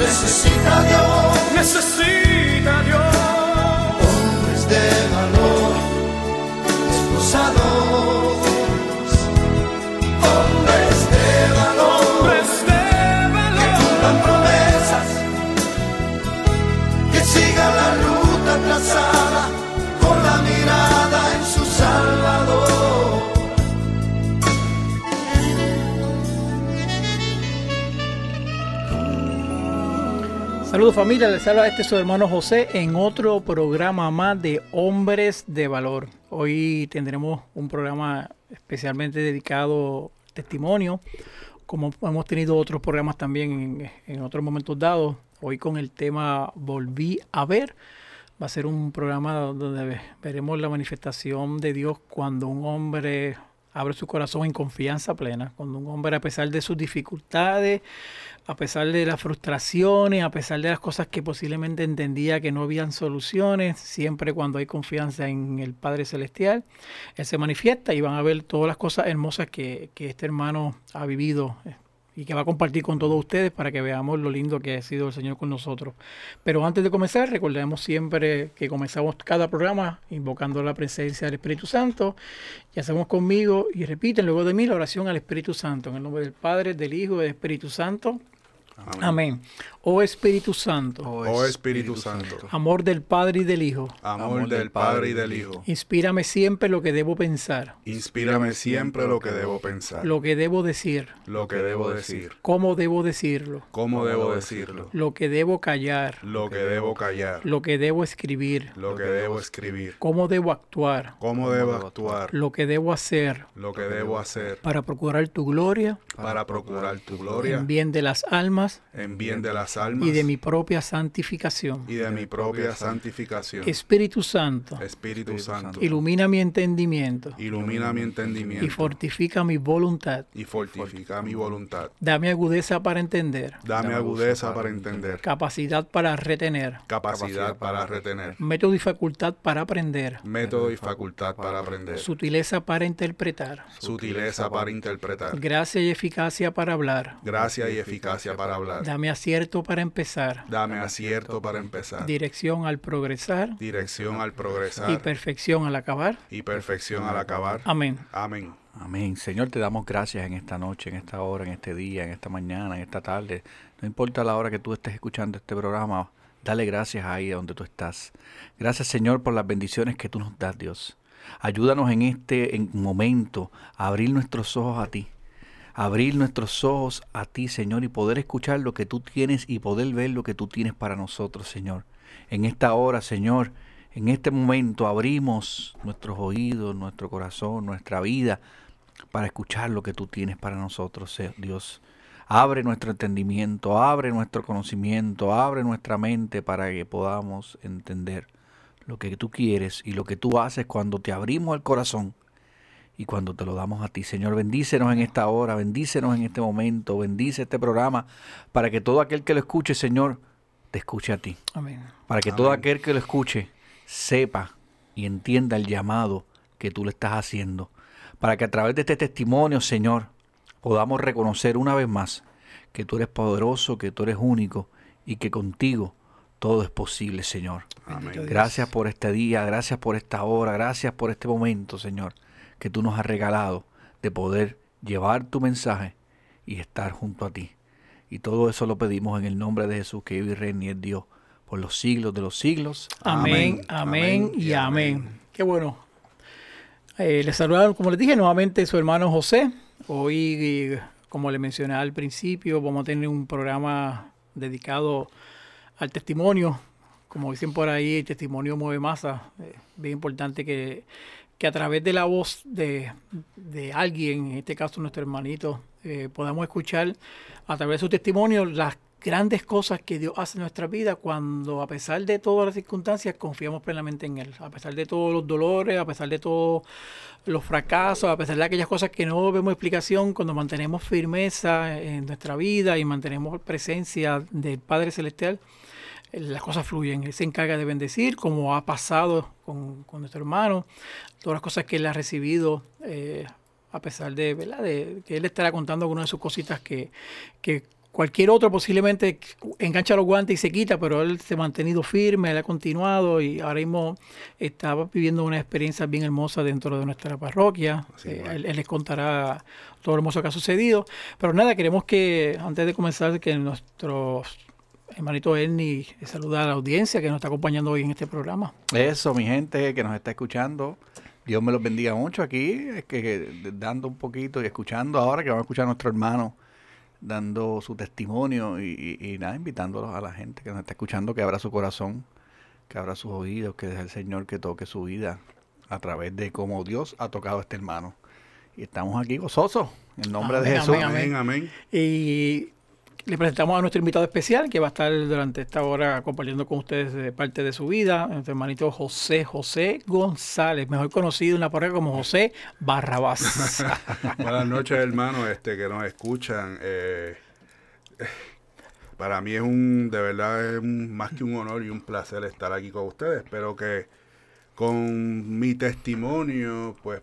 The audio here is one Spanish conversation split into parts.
Necesita Dios, necesita Dios. Hombres de valor, esposados. Saludos familia, les habla este su hermano José en otro programa más de Hombres de Valor. Hoy tendremos un programa especialmente dedicado testimonio, como hemos tenido otros programas también en, en otros momentos dados. Hoy con el tema Volví a ver. Va a ser un programa donde veremos la manifestación de Dios cuando un hombre abre su corazón en confianza plena, cuando un hombre a pesar de sus dificultades, a pesar de las frustraciones, a pesar de las cosas que posiblemente entendía que no habían soluciones, siempre cuando hay confianza en el Padre Celestial, Él se manifiesta y van a ver todas las cosas hermosas que, que este hermano ha vivido eh, y que va a compartir con todos ustedes para que veamos lo lindo que ha sido el Señor con nosotros. Pero antes de comenzar, recordemos siempre que comenzamos cada programa invocando la presencia del Espíritu Santo y hacemos conmigo y repiten luego de mí la oración al Espíritu Santo, en el nombre del Padre, del Hijo y del Espíritu Santo. Amén. Amén. Oh Espíritu Santo. Oh Espíritu Santo. Amor del Padre y del Hijo. Amor del Padre y del Hijo. Inspírame siempre lo que debo pensar. Inspírame siempre lo que debo pensar. Lo que debo decir. Lo que debo decir. Cómo debo decirlo. Cómo debo decirlo. Lo que debo callar. Lo que debo callar. Lo que debo escribir. Lo que debo escribir. Cómo debo actuar. Cómo debo actuar. Lo que debo hacer. Lo que debo hacer. Para procurar tu gloria. Para procurar tu gloria. En bien de las almas. En bien de las almas. Y de mi propia santificación. Y de mi propia santificación. Espíritu Santo. Espíritu Santo. Ilumina mi entendimiento. Ilumina mi entendimiento. Y fortifica mi voluntad. Y fortifica mi voluntad. Dame agudeza para entender. Dame agudeza para entender. Capacidad para retener. Capacidad para retener. Método y facultad para aprender. Método y facultad para aprender. Sutileza para interpretar. Sutileza para interpretar. Gracia y eficacia para hablar. Gracia y eficacia para hablar. Dame acierto para empezar. Dame acierto para empezar. Dirección al progresar. Dirección al progresar. Y perfección al acabar. Y perfección al acabar. Amén. Amén. Amén. Señor, te damos gracias en esta noche, en esta hora, en este día, en esta mañana, en esta tarde. No importa la hora que tú estés escuchando este programa, dale gracias ahí donde tú estás. Gracias, Señor, por las bendiciones que tú nos das, Dios. Ayúdanos en este momento a abrir nuestros ojos a ti abrir nuestros ojos a ti, Señor, y poder escuchar lo que tú tienes y poder ver lo que tú tienes para nosotros, Señor. En esta hora, Señor, en este momento abrimos nuestros oídos, nuestro corazón, nuestra vida para escuchar lo que tú tienes para nosotros, Dios. Abre nuestro entendimiento, abre nuestro conocimiento, abre nuestra mente para que podamos entender lo que tú quieres y lo que tú haces cuando te abrimos el corazón y cuando te lo damos a ti. Señor, bendícenos en esta hora, bendícenos en este momento, bendice este programa para que todo aquel que lo escuche, Señor, te escuche a ti. Amén. Para que Amén. todo aquel que lo escuche sepa y entienda el llamado que tú le estás haciendo. Para que a través de este testimonio, Señor, podamos reconocer una vez más que tú eres poderoso, que tú eres único y que contigo todo es posible, Señor. Amén. Gracias por este día, gracias por esta hora, gracias por este momento, Señor, que tú nos has regalado de poder llevar tu mensaje y estar junto a ti. Y todo eso lo pedimos en el nombre de Jesús, que vive y reina y es Dios por los siglos de los siglos. Amén, amén, y amén. Qué bueno. Eh, les saludaron, como les dije, nuevamente su hermano José. Hoy, eh, como le mencioné al principio, vamos a tener un programa dedicado al testimonio. Como dicen por ahí, el testimonio mueve masa. Eh, bien importante que, que a través de la voz de, de alguien, en este caso nuestro hermanito, eh, podamos escuchar a través de su testimonio las grandes cosas que Dios hace en nuestra vida cuando a pesar de todas las circunstancias confiamos plenamente en Él, a pesar de todos los dolores, a pesar de todos los fracasos, a pesar de aquellas cosas que no vemos explicación, cuando mantenemos firmeza en nuestra vida y mantenemos presencia del Padre Celestial, las cosas fluyen. Él se encarga de bendecir, como ha pasado con, con nuestro hermano, todas las cosas que él ha recibido. eh, a pesar de, ¿verdad? de que él estará contando algunas de sus cositas que, que cualquier otro posiblemente engancha los guantes y se quita, pero él se ha mantenido firme, él ha continuado y ahora mismo está viviendo una experiencia bien hermosa dentro de nuestra parroquia. Eh, él, él les contará todo lo hermoso que ha sucedido. Pero nada, queremos que antes de comenzar, que nuestro hermanito Ernie saluda a la audiencia que nos está acompañando hoy en este programa. Eso, mi gente que nos está escuchando. Dios me los bendiga mucho aquí, es que, que dando un poquito y escuchando ahora que vamos a escuchar a nuestro hermano dando su testimonio y, y- y nada, invitándolos a la gente que nos está escuchando que abra su corazón, que abra sus oídos, que deje el Señor que toque su vida a través de cómo Dios ha tocado a este hermano. Y estamos aquí gozosos, en nombre de Jesús. amén, Amén, amén. Y le presentamos a nuestro invitado especial que va a estar durante esta hora compartiendo con ustedes eh, parte de su vida, nuestro hermanito José José González, mejor conocido en la parroquia como José Barrabás. Buenas noches, hermanos, este, que nos escuchan. Eh, para mí es un, de verdad, es más que un honor y un placer estar aquí con ustedes. Espero que con mi testimonio, pues,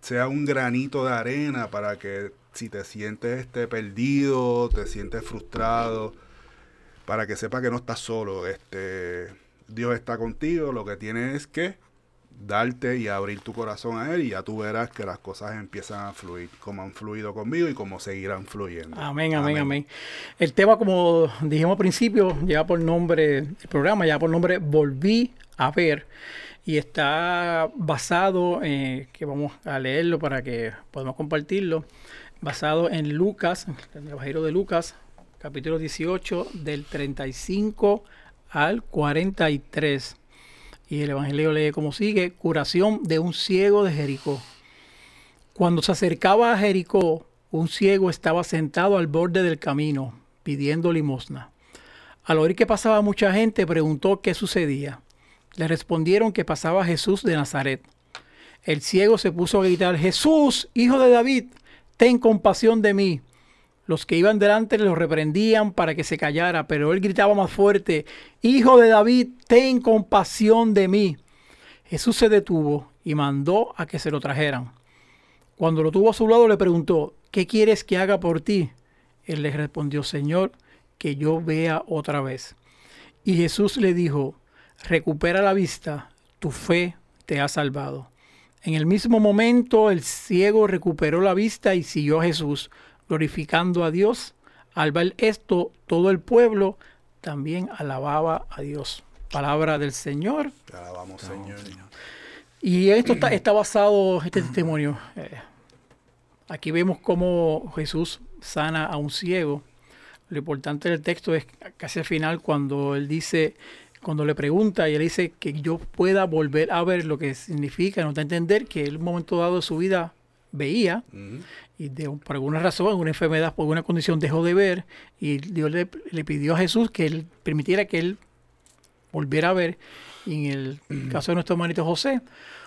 sea un granito de arena para que si te sientes este, perdido, te sientes frustrado, para que sepa que no estás solo. Este, Dios está contigo, lo que tienes es que darte y abrir tu corazón a Él y ya tú verás que las cosas empiezan a fluir, como han fluido conmigo y como seguirán fluyendo. Amén, amén, amén. El tema, como dijimos al principio, lleva por nombre, el programa lleva por nombre Volví a ver y está basado, eh, que vamos a leerlo para que podamos compartirlo, basado en Lucas, el Evangelio de Lucas, capítulo 18, del 35 al 43. Y el Evangelio lee como sigue, curación de un ciego de Jericó. Cuando se acercaba a Jericó, un ciego estaba sentado al borde del camino, pidiendo limosna. Al oír que pasaba mucha gente, preguntó qué sucedía. Le respondieron que pasaba Jesús de Nazaret. El ciego se puso a gritar, Jesús, hijo de David, ten compasión de mí. Los que iban delante lo reprendían para que se callara, pero él gritaba más fuerte, Hijo de David, ten compasión de mí. Jesús se detuvo y mandó a que se lo trajeran. Cuando lo tuvo a su lado le preguntó, ¿qué quieres que haga por ti? Él le respondió, Señor, que yo vea otra vez. Y Jesús le dijo, recupera la vista, tu fe te ha salvado. En el mismo momento el ciego recuperó la vista y siguió a Jesús, glorificando a Dios. Al ver esto, todo el pueblo también alababa a Dios. Palabra del Señor. Te alabamos, Señor. Y esto está, está basado, este testimonio. eh, aquí vemos cómo Jesús sana a un ciego. Lo importante del texto es casi al final cuando él dice, cuando le pregunta y él dice que yo pueda volver a ver lo que significa, nos da a entender que él en un momento dado de su vida veía y de, por alguna razón, alguna enfermedad, por alguna condición dejó de ver y Dios le, le pidió a Jesús que él permitiera que él volviera a ver. Y en el caso de nuestro hermanito José,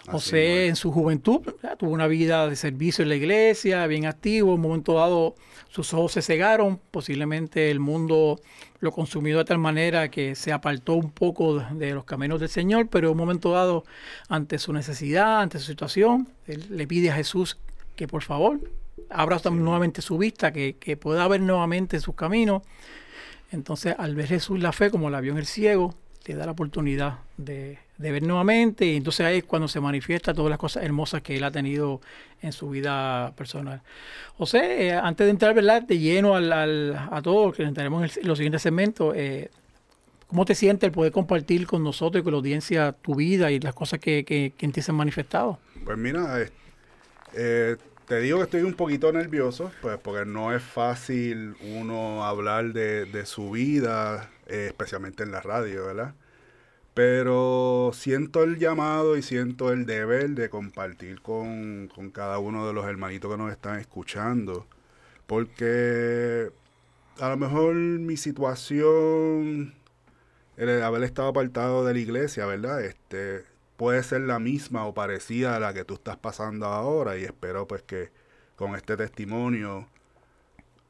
José es. en su juventud ¿verdad? tuvo una vida de servicio en la iglesia, bien activo, en un momento dado sus ojos se cegaron, posiblemente el mundo lo consumió de tal manera que se apartó un poco de, los caminos del Señor, pero en un momento dado, ante su necesidad, ante su situación, él le pide a Jesús que por favor abra nuevamente su vista, que, que pueda ver nuevamente sus caminos. Entonces, al ver Jesús la fe, como la vio en el ciego, le da la oportunidad de, ver nuevamente. Y entonces ahí es cuando se manifiesta todas las cosas hermosas que él ha tenido en su vida personal. José, eh, antes de entrar ¿verdad? de lleno al, al- a todo, que entraremos en, los siguientes segmentos, eh, ¿cómo te sientes el poder compartir con nosotros y con la audiencia tu vida y las cosas que, que, que en ti se han manifestado? Pues mira, eh, te digo que estoy un poquito nervioso, pues porque no es fácil uno hablar de su vida, eh, especialmente en la radio, ¿verdad? Pero siento el llamado y siento el deber de compartir con, con cada uno de los hermanitos que nos están escuchando, porque a lo mejor mi situación, el haber estado apartado de la iglesia, ¿verdad? Este, puede ser la misma o parecida a la que tú estás pasando ahora y espero pues que con este testimonio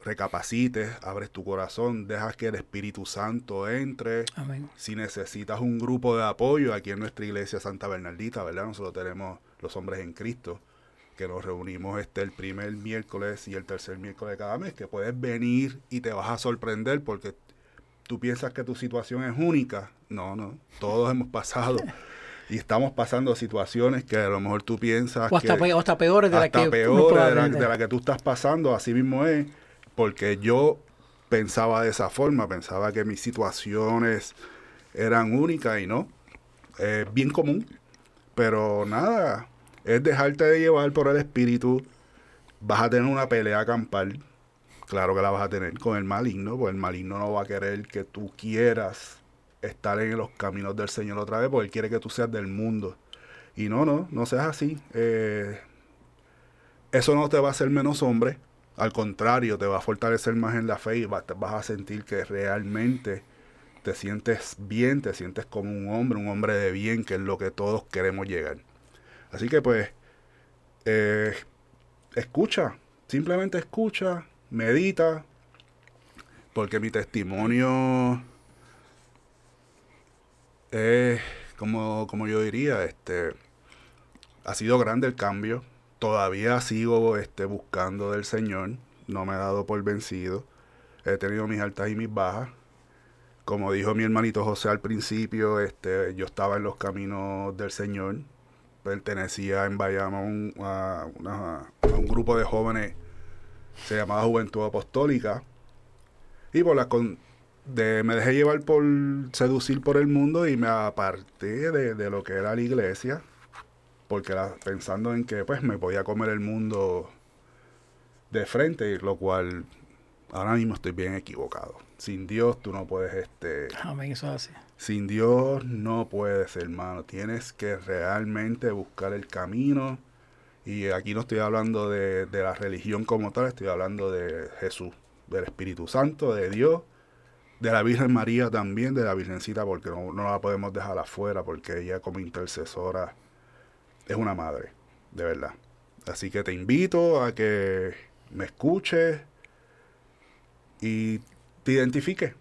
recapacites, abres tu corazón, dejas que el Espíritu Santo entre. Amén. Si necesitas un grupo de apoyo aquí en nuestra iglesia Santa Bernardita, ¿verdad? Nosotros tenemos los hombres en Cristo, que nos reunimos este el primer miércoles y el tercer miércoles de cada mes, que puedes venir y te vas a sorprender porque tú piensas que tu situación es única. No, no, todos hemos pasado. Y estamos pasando situaciones que a lo mejor tú piensas O hasta, que pe- o hasta peores de la hasta que pueda de la, de la que tú estás pasando, así mismo es, porque yo pensaba de esa forma, pensaba que mis situaciones eran únicas y no, es bien común, pero nada, es dejarte de llevar por el espíritu, vas a tener una pelea campal, claro que la vas a tener con el maligno, porque el maligno no va a querer que tú quieras estar en los caminos del Señor otra vez, porque Él quiere que tú seas del mundo. Y no, no, no seas así. Eh, eso no te va a hacer menos hombre. Al contrario, te va a fortalecer más en la fe y vas a sentir que realmente te sientes bien, te sientes como un hombre, un hombre de bien, que es lo que todos queremos llegar. Así que pues, eh, escucha, simplemente escucha, medita, porque mi testimonio es, como, como yo diría, este, ha sido grande el cambio. Todavía sigo este, buscando del Señor. No me he dado por vencido. He tenido mis altas y mis bajas. Como dijo mi hermanito José al principio, este, yo estaba en los caminos del Señor. Pertenecía en Bayamón a, a un grupo de jóvenes, se llamaba Juventud Apostólica. Y por la con- de, me dejé llevar por seducir por el mundo y me aparté de lo que era la iglesia porque pensando en que pues me podía comer el mundo de frente, lo cual ahora mismo estoy bien equivocado. Sin Dios tú no puedes, este, Amén, eso es así. sin Dios no puedes, hermano. Tienes que realmente buscar el camino. Y aquí no estoy hablando de, de la religión como tal, estoy hablando de Jesús, del Espíritu Santo, de Dios, de la Virgen María también, de la Virgencita, porque no, no la podemos dejar afuera, porque ella como intercesora es una madre, de verdad. Así que te invito a que me escuches y te identifiques.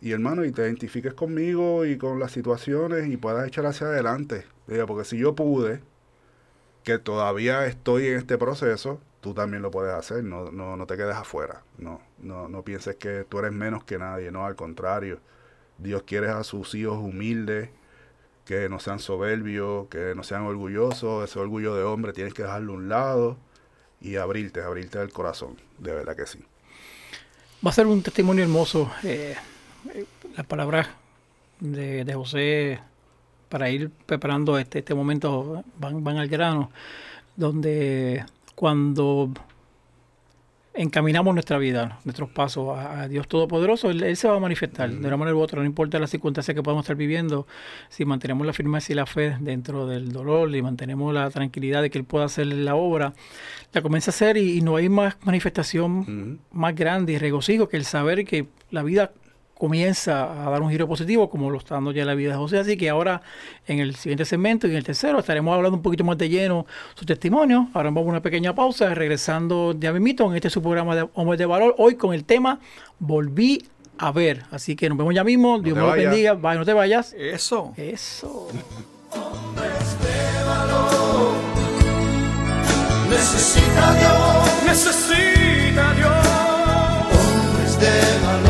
Y hermano, y te identifiques conmigo y con las situaciones y puedas echar hacia adelante. Porque si yo pude, que todavía estoy en este proceso, tú también lo puedes hacer. No, no, no te quedes afuera. No, no, no pienses que tú eres menos que nadie. No, al contrario. Dios quiere a sus hijos humildes, que no sean soberbios, que no sean orgullosos. Ese orgullo de hombre tienes que dejarlo a un lado y abrirte, abrirte el corazón. De verdad que sí. Va a ser un testimonio hermoso. eh, eh, las palabras de, de José para ir preparando este, este momento van, van al grano, donde cuando encaminamos nuestra vida, nuestros pasos a, Dios Todopoderoso, él, Él se va a manifestar de una manera u otra, no importa las circunstancias que podamos estar viviendo, si mantenemos la firmeza y la fe dentro del dolor y mantenemos la tranquilidad de que Él pueda hacer la obra, la comienza a hacer y, y no hay más manifestación más grande y regocijo que el saber que la vida comienza a dar un giro positivo como lo está dando ya la vida de José. Así que ahora en el siguiente segmento y en el tercero estaremos hablando un poquito más de lleno su testimonio. Ahora vamos a una pequeña pausa, regresando ya mismito en este su programa de Hombres de Valor, hoy con el tema Volví a ver. Así que nos vemos ya mismo. Dios me lo bendiga. Vaya, no te vayas. Eso. Eso. Necesita Dios Necesita Dios. hombres de valor,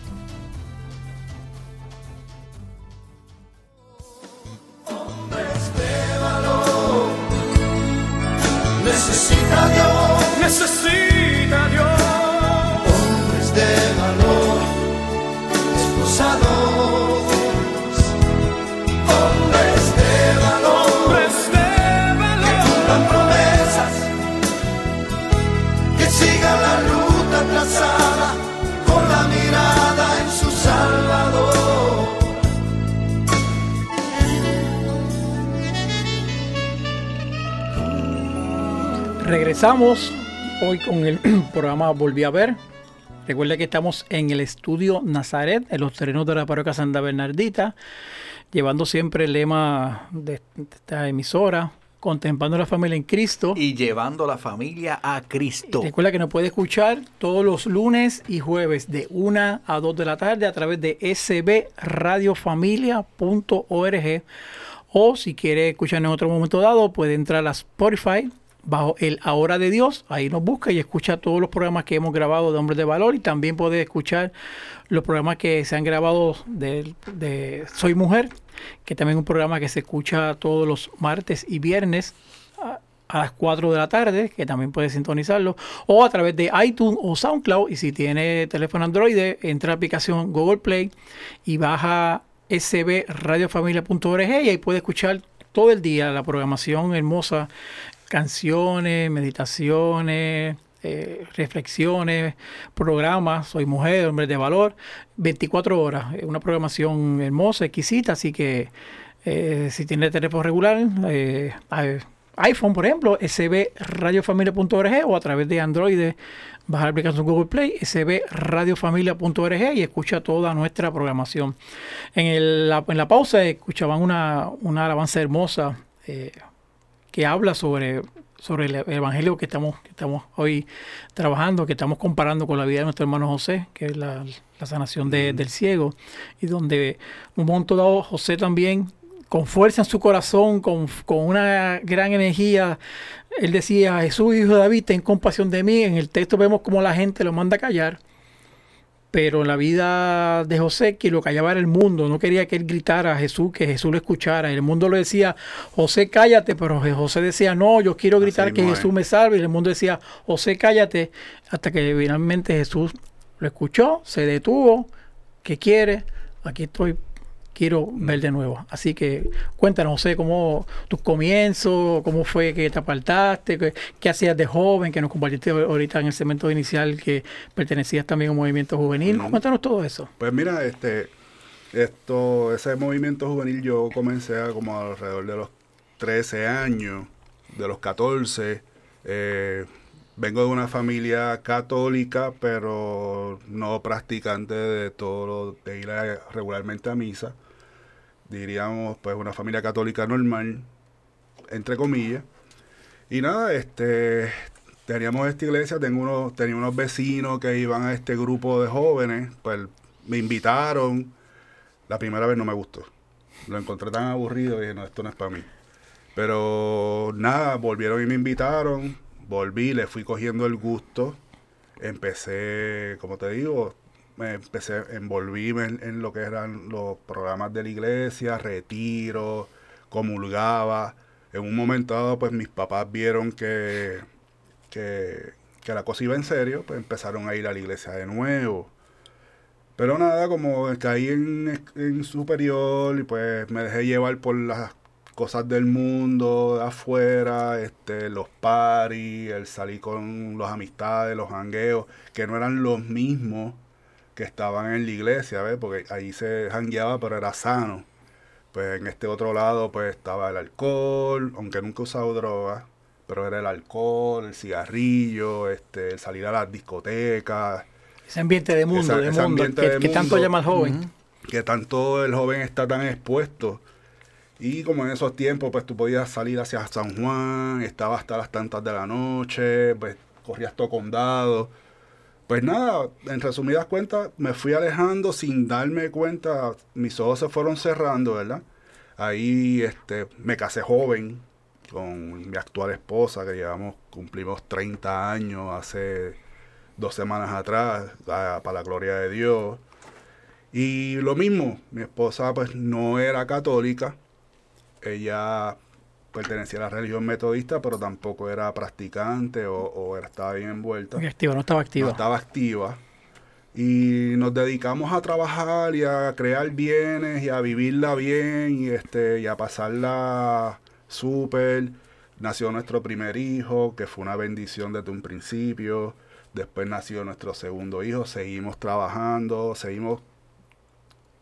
Con el programa Volví a ver. Recuerda que estamos en el estudio Nazaret, en los terrenos de la parroquia Santa Bernardita, llevando siempre el lema de esta emisora, contemplando la familia en Cristo. Y llevando la familia a Cristo. Recuerda que nos puede escuchar todos los lunes y jueves de 1 a 2 de la tarde a través de sbradiofamilia.org o si quiere escuchar en otro momento dado puede entrar a Spotify bajo el Ahora de Dios, ahí nos busca y escucha todos los programas que hemos grabado de Hombres de Valor y también puede escuchar los programas que se han grabado de, Soy Mujer, que también es un programa que se escucha todos los martes y viernes a- a las 4 de la tarde, que también puede sintonizarlo, o a través de iTunes o SoundCloud. Y si tiene teléfono Android, entra a la aplicación Google Play y baja sbradiofamilia.org y ahí puede escuchar todo el día la programación hermosa, canciones, meditaciones. eh, reflexiones, programas, soy mujer, hombre de valor, 24 horas, es una programación hermosa, exquisita, así que eh, si tiene teléfono regular, eh, iPhone, por ejemplo, sbradiofamilia.org o a través de Android, bajar la aplicación Google Play, sbradiofamilia.org y escucha toda nuestra programación. En, el- en la pausa escuchaban una, una alabanza hermosa eh, que habla sobre, sobre el evangelio que estamos, que estamos hoy trabajando, que estamos comparando con la vida de nuestro hermano José, que es la, la sanación de- del ciego, y donde un momento dado José también, con fuerza en su corazón, con, con una gran energía, él decía, Jesús, hijo de David, ten compasión de mí. En el texto vemos como la gente lo manda a callar. Pero en la vida de José, quien lo callaba era el mundo. No quería que él gritara a Jesús, que Jesús lo escuchara. El mundo le decía, José, cállate. Pero José decía, no, yo quiero gritar Así que es. Jesús me salve. Y el mundo decía, José, cállate. Hasta que finalmente Jesús lo escuchó, se detuvo. ¿Qué quiere? Aquí estoy. Quiero ver de nuevo. Así que cuéntanos, José, cómo tus comienzos, cómo fue que te apartaste, qué, qué hacías de joven, que nos compartiste ahorita en el segmento inicial que pertenecías también a un movimiento juvenil. Cuéntanos todo eso. Pues mira, este, esto, ese movimiento juvenil yo comencé a como alrededor de los 13 años, de los 14. eh, vengo de una familia católica, pero no practicante de todo de ir regularmente a misa. Diríamos, pues una familia católica normal, entre comillas. Y nada, este, teníamos esta iglesia, tengo unos, tenía unos vecinos que iban a este grupo de jóvenes, pues me invitaron. La primera vez no me gustó. Lo encontré tan aburrido y dije, no, esto no es para mí. Pero nada, volvieron y me invitaron, volví, le fui cogiendo el gusto, empecé, como te digo, empecé, envolvíme en, en lo que eran los programas de la iglesia, retiro, comulgaba. En un momento dado, pues mis papás vieron que, que, que la cosa iba en serio, pues empezaron a ir a la iglesia de nuevo. Pero nada, como caí en, en superior y pues me dejé llevar por las cosas del mundo, de afuera, este, los paris, el salir con los amistades, los jangueos, que no eran los mismos que estaban en la iglesia, ¿ves? Porque ahí se jangueaba, pero era sano. Pues en este otro lado, pues estaba el alcohol, aunque nunca he usado droga, pero era el alcohol, el cigarrillo, este, el salir a las discotecas, Ese ambiente de mundo, Esa- de ese mundo, ambiente que, de que tanto llama al joven. que tanto el joven está tan expuesto. Y como en esos tiempos, pues tú podías salir hacia San Juan, estaba hasta las tantas de la noche, pues corrías todo condado. pues nada, en resumidas cuentas, me fui alejando sin darme cuenta, mis ojos se fueron cerrando, ¿verdad? Ahí este, me casé joven con mi actual esposa, que llevamos, cumplimos 30 años hace dos semanas atrás, para la gloria de Dios. Y lo mismo, mi esposa pues no era católica, ella pertenecía a la religión metodista, pero tampoco era practicante o, o era- estaba bien envuelta. Activa, no estaba activa. No estaba activa. Y nos dedicamos a trabajar y a crear bienes y a vivirla bien y, este, y a pasarla súper. Nació nuestro primer hijo, que fue una bendición desde un principio. Después nació nuestro segundo hijo. Seguimos trabajando, seguimos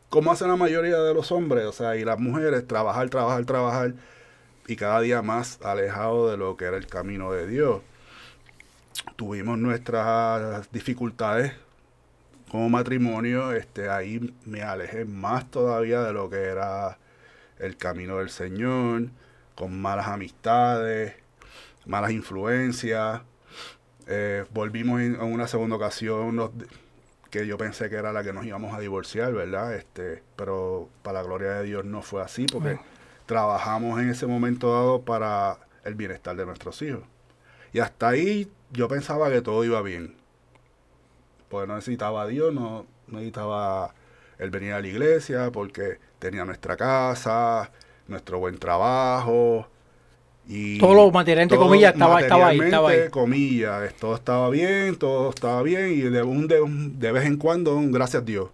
como hacen la mayoría de los hombres, o sea, y las mujeres, trabajar, trabajar, trabajar, y cada día más alejado de lo que era el camino de Dios. Tuvimos nuestras dificultades como matrimonio, este, ahí me alejé más todavía de lo que era el camino del Señor, con malas amistades, malas influencias. Eh, volvimos en, una segunda ocasión, nos- que yo pensé que era la que nos íbamos a divorciar, ¿verdad? Este, pero para la gloria de Dios no fue así, porque trabajamos en ese momento dado para el bienestar de nuestros hijos. Y hasta ahí yo pensaba que todo iba bien. Porque no necesitaba a Dios, no no necesitaba el venir a la iglesia, porque tenía nuestra casa, nuestro buen trabajo. Y Todo lo material, entre comillas, estaba- estaba ahí, estaba ahí. comillas, todo estaba bien, todo estaba bien, y de, un, de, un- de vez en cuando un gracias a Dios.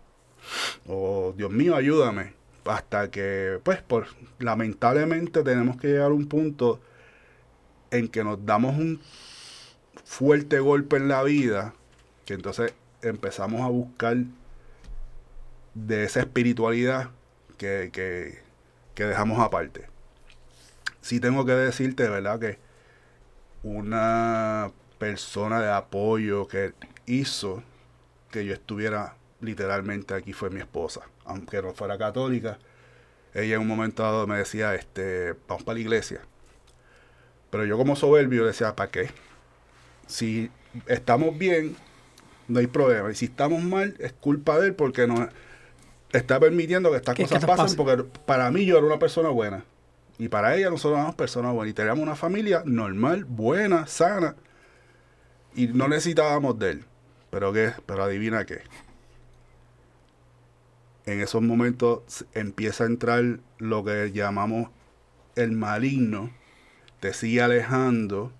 O Dios mío, ayúdame. Hasta que, pues, por lamentablemente tenemos que llegar a un punto en que nos damos un fuerte golpe en la vida, que entonces empezamos a buscar de esa espiritualidad que, que, que dejamos aparte. Sí tengo que decirte, ¿verdad? Que una persona de apoyo que hizo que yo estuviera literalmente aquí fue mi esposa, aunque no fuera católica. Ella en un momento dado me decía, este, vamos para la iglesia. Pero yo como soberbio decía, ¿para qué? Si estamos bien, no hay problema. Y si estamos mal, es culpa de él porque nos está permitiendo que estas cosas pasen. Porque para mí yo era una persona buena. Y para ella nosotros éramos personas buenas. Y teníamos una familia normal, buena, sana. Y no necesitábamos de él. Pero qué, pero adivina qué. En esos momentos empieza a entrar lo que llamamos el maligno. Te sigue alejando,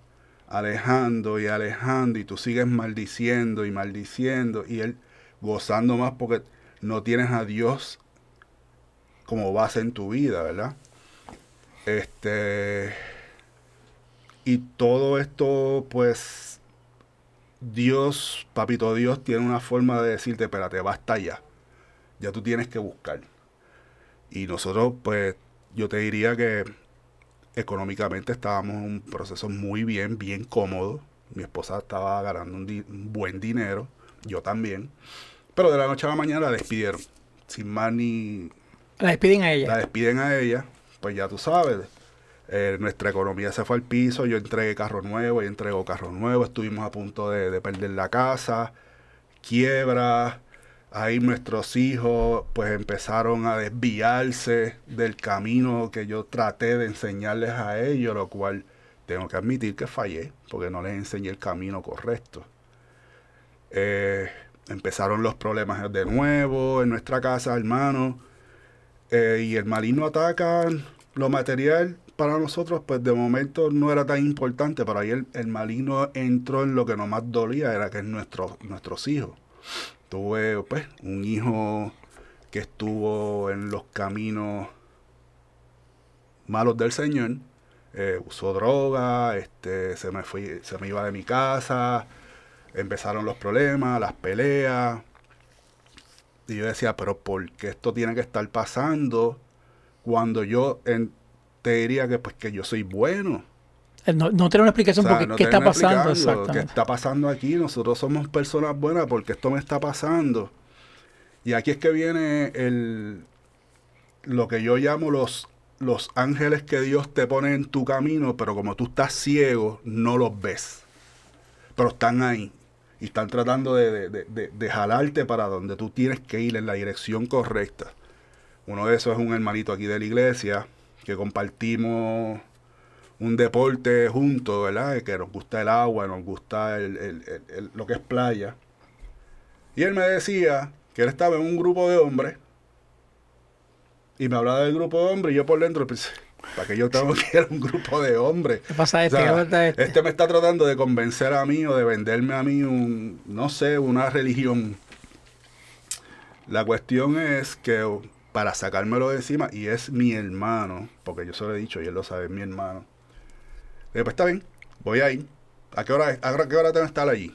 alejando y alejando. Y tú sigues maldiciendo y maldiciendo. Y él gozando más porque no tienes a Dios como base en tu vida, ¿verdad? Este. Y todo esto, pues. Dios, papito Dios, tiene una forma de decirte, espérate, basta ya. Ya tú tienes que buscar. Y nosotros, pues, yo te diría que económicamente estábamos en un proceso muy bien, bien cómodo. Mi esposa estaba ganando un, di- un buen dinero, yo también. Pero de la noche a la mañana la despidieron. Sin más ni, La despiden a la ella. despiden a ella, pues ya tú sabes. eh, nuestra economía se fue al piso, yo entregué carro nuevo, ella entregó carro nuevo, estuvimos a punto de, de perder la casa, quiebra, ahí nuestros hijos pues empezaron a desviarse del camino que yo traté de enseñarles a ellos, lo cual tengo que admitir que fallé, porque no les enseñé el camino correcto. Eh, empezaron los problemas de nuevo en nuestra casa, hermano. Eh, y el maligno ataca lo material para nosotros, pues de momento no era tan importante, pero ahí el, el maligno entró en lo que no más dolía, era que es nuestro, nuestros hijos. Tuve pues un hijo que estuvo en los caminos malos del Señor, eh, usó droga, este, se me fui, se me iba de mi casa, empezaron los problemas, las peleas. Y yo decía, pero ¿por qué esto tiene que estar pasando cuando yo en- te diría que pues que yo soy bueno? Eh, No, no tiene una explicación O sea, porque no qué está pasando explicando ¿Qué exactamente. está pasando aquí? Nosotros somos personas buenas porque esto me está pasando. Y aquí es que viene el lo que yo llamo los los ángeles que Dios te pone en tu camino, pero como tú estás ciego, no los ves. Pero están ahí. y están tratando de, de- de- de- de jalarte para donde tú tienes que ir en la dirección correcta. Uno de esos es un hermanito aquí de la iglesia que compartimos un deporte juntos, ¿verdad? Que nos gusta el agua, nos gusta el- el- el- el- lo que es playa. Y él me decía que él estaba en un grupo de hombres y me hablaba del grupo de hombres y yo por dentro pensé, ¿para qué yo tengo que ir a un grupo de hombres? ¿Qué pasa este? O sea, ¿Qué pasa este? este me está tratando de convencer a mí o de venderme a mí un, no sé, una religión. La cuestión es que para sacármelo de encima, y es mi hermano, porque yo se lo he dicho y él lo sabe, es mi hermano. Le digo, pues está bien, voy a. ¿A qué hora, a qué hora tengo que estar allí?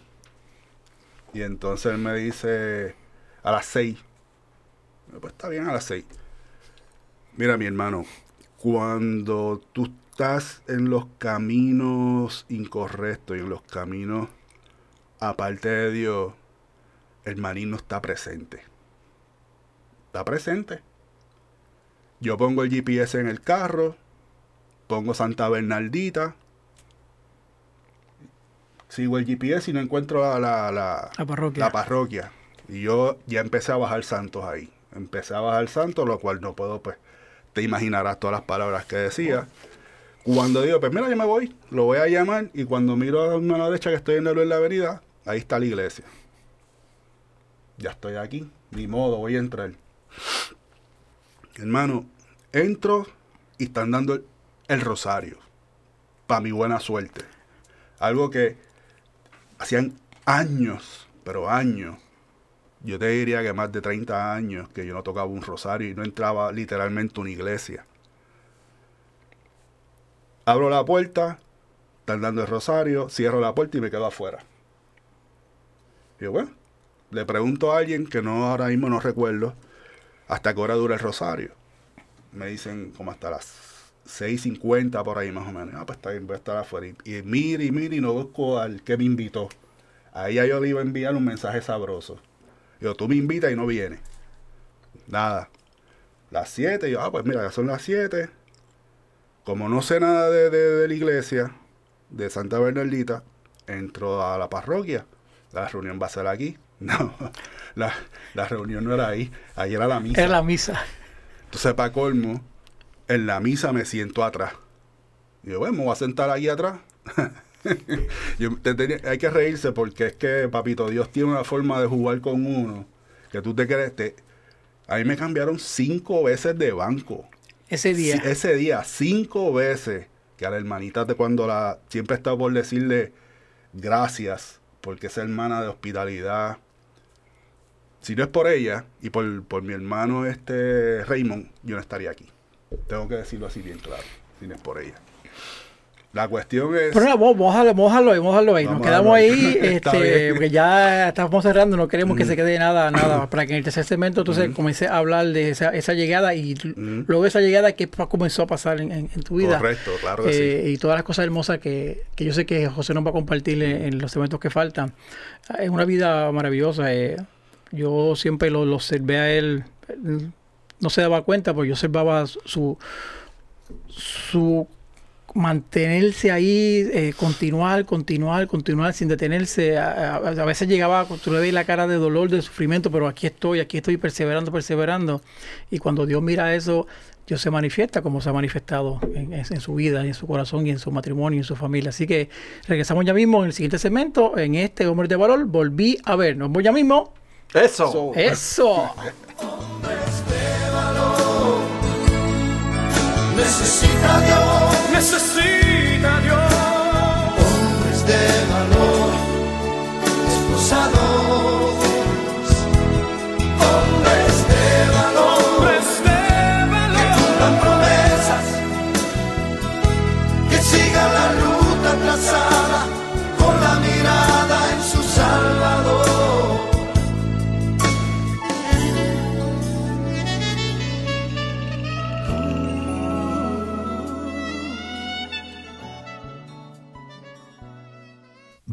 Y entonces él me dice, a las seis. Digo, Pues está bien, a las seis. Mira, mi hermano, cuando tú estás en los caminos incorrectos y en los caminos aparte de Dios, el marín no está presente. Está presente. Yo pongo el GPS en el carro, pongo Santa Bernardita, sigo el GPS y no encuentro la, la, la- La parroquia. la parroquia. Y yo ya empecé a bajar santos ahí. Empecé a bajar santos, lo cual no puedo, pues, te imaginarás todas las palabras que decía. Cuando digo, pues mira, yo me voy, lo voy a llamar y cuando miro a la derecha que estoy en la avenida, ahí está la iglesia. Ya estoy aquí, ni modo, voy a entrar. Hermano, entro y están dando el, rosario. Para mi buena suerte. Algo que hacían años, pero años. Yo te diría que más de 30 años que yo no tocaba un rosario y no entraba literalmente a una iglesia. Abro la puerta, están dando el rosario, cierro la puerta y me quedo afuera. Y yo, bueno, le pregunto a alguien que no ahora mismo no recuerdo hasta qué hora dura el rosario. Me dicen como hasta las 6.50 por ahí más o menos. Ah, pues está voy a estar afuera. Y, y mire y mire y no busco al que me invitó. A ella yo le iba a enviar un mensaje sabroso. Yo, tú me invitas y no vienes. Nada. Las 7, yo, ah, pues mira, ya son las 7. Como no sé nada de, de- de la iglesia, de Santa Bernardita, entro a la parroquia. La reunión va a ser aquí. No, la, la reunión no era ahí. Ahí era la misa. Era la misa. Entonces, para colmo, en la misa me siento atrás. Y yo, bueno, me voy a sentar ahí atrás. Yo te tenía- hay que reírse porque es que, papito, Dios tiene una forma de jugar con uno que tú te crees. Te, a mí me cambiaron cinco veces de banco. Ese día. Ese día, cinco veces. Que a la hermanita de cuando la. Siempre he estado por decirle gracias, porque es hermana de hospitalidad. Si no es por ella y por, por mi hermano este Raymond, yo no estaría aquí. Tengo que decirlo así bien claro. Si no es por ella. La cuestión es. Pero no, a dejarlo ahí, dejarlo ahí. Nos quedamos ahí, este, porque ya estamos cerrando, no queremos que se quede nada, nada. Para que en el tercer segmento entonces comencé a hablar de esa, esa llegada y Ujú. luego esa llegada que comenzó a pasar en, en- en tu vida. Correcto, claro que Eh, Y todas las cosas hermosas que, que yo sé que José nos va a compartir en, en los segmentos que faltan. Es una vida maravillosa. eh. Yo siempre lo, observé a él, no se daba cuenta, porque yo observaba su, su mantenerse ahí, eh, continuar, continuar, continuar sin detenerse. A, veces llegaba, tú le veis la cara de dolor, de sufrimiento, pero aquí estoy, aquí estoy perseverando, perseverando. Y cuando Dios mira eso, Dios se manifiesta como se ha manifestado en, su vida, en su corazón y en su matrimonio y en su familia. Así que regresamos ya mismo en el siguiente segmento, en este Hombre de Valor. Volví a ver, nos vemos ya mismo. Eso. Eso. Necesita Dios necesita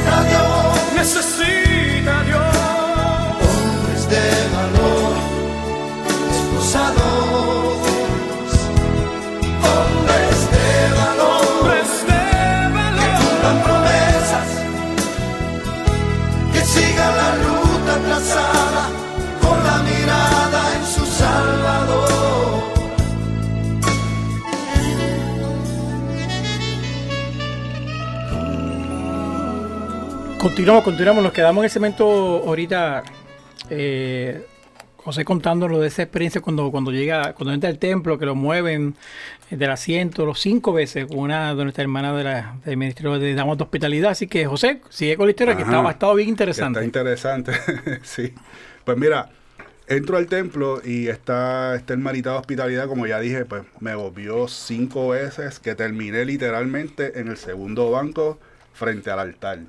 Necesita Dios Continuamos, continuamos. Nos quedamos en ese momento ahorita. eh, José contándonos de esa experiencia cuando, cuando llega, cuando entra al templo, que lo mueven del asiento los cinco veces con una de nuestra hermana de la, del Ministerio de Damas de Hospitalidad. Así que José, sigue con la historia que estaba, ha estado bien interesante. Está interesante, sí. Pues mira, entro al templo y esta, esta hermanita de hospitalidad, como ya dije, pues me volvió cinco veces que terminé literalmente en el segundo banco frente al altar.